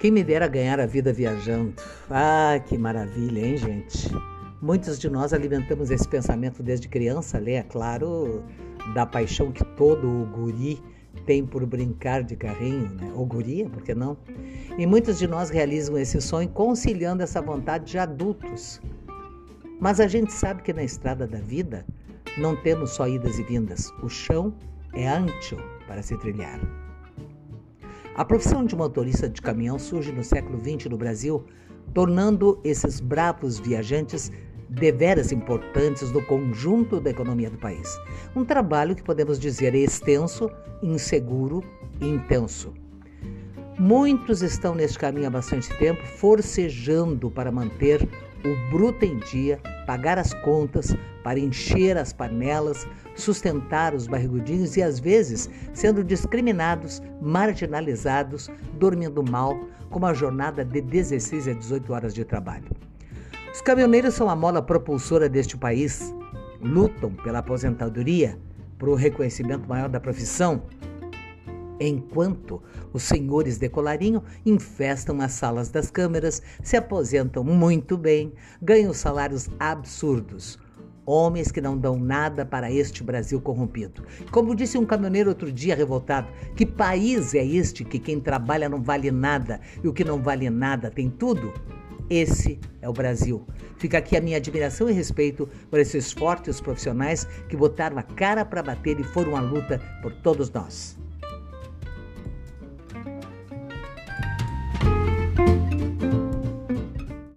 Quem me dera ganhar a vida viajando. Ah, que maravilha, hein, gente? Muitos de nós alimentamos esse pensamento desde criança, lê, é claro, da paixão que todo o guri tem por brincar de carrinho, né? ou guria, por que não? E muitos de nós realizam esse sonho conciliando essa vontade de adultos. Mas a gente sabe que na estrada da vida não temos só idas e vindas, o chão é ancho para se trilhar. A profissão de motorista de caminhão surge no século XX no Brasil, tornando esses bravos viajantes deveras importantes no conjunto da economia do país. Um trabalho que podemos dizer extenso, inseguro e intenso. Muitos estão neste caminho há bastante tempo, forcejando para manter o bruto em dia, pagar as contas, para encher as panelas, sustentar os barrigudinhos e às vezes sendo discriminados, marginalizados, dormindo mal, com uma jornada de 16 a 18 horas de trabalho. Os caminhoneiros são a mola propulsora deste país, lutam pela aposentadoria, por um reconhecimento maior da profissão, enquanto os senhores de colarinho infestam as salas das câmeras, se aposentam muito bem, ganham salários absurdos. Homens que não dão nada para este Brasil corrompido. Como disse um caminhoneiro outro dia revoltado, que país é este que quem trabalha não vale nada e o que não vale nada tem tudo? Esse é o Brasil. Fica aqui a minha admiração e respeito por esses fortes profissionais que botaram a cara para bater e foram à luta por todos nós.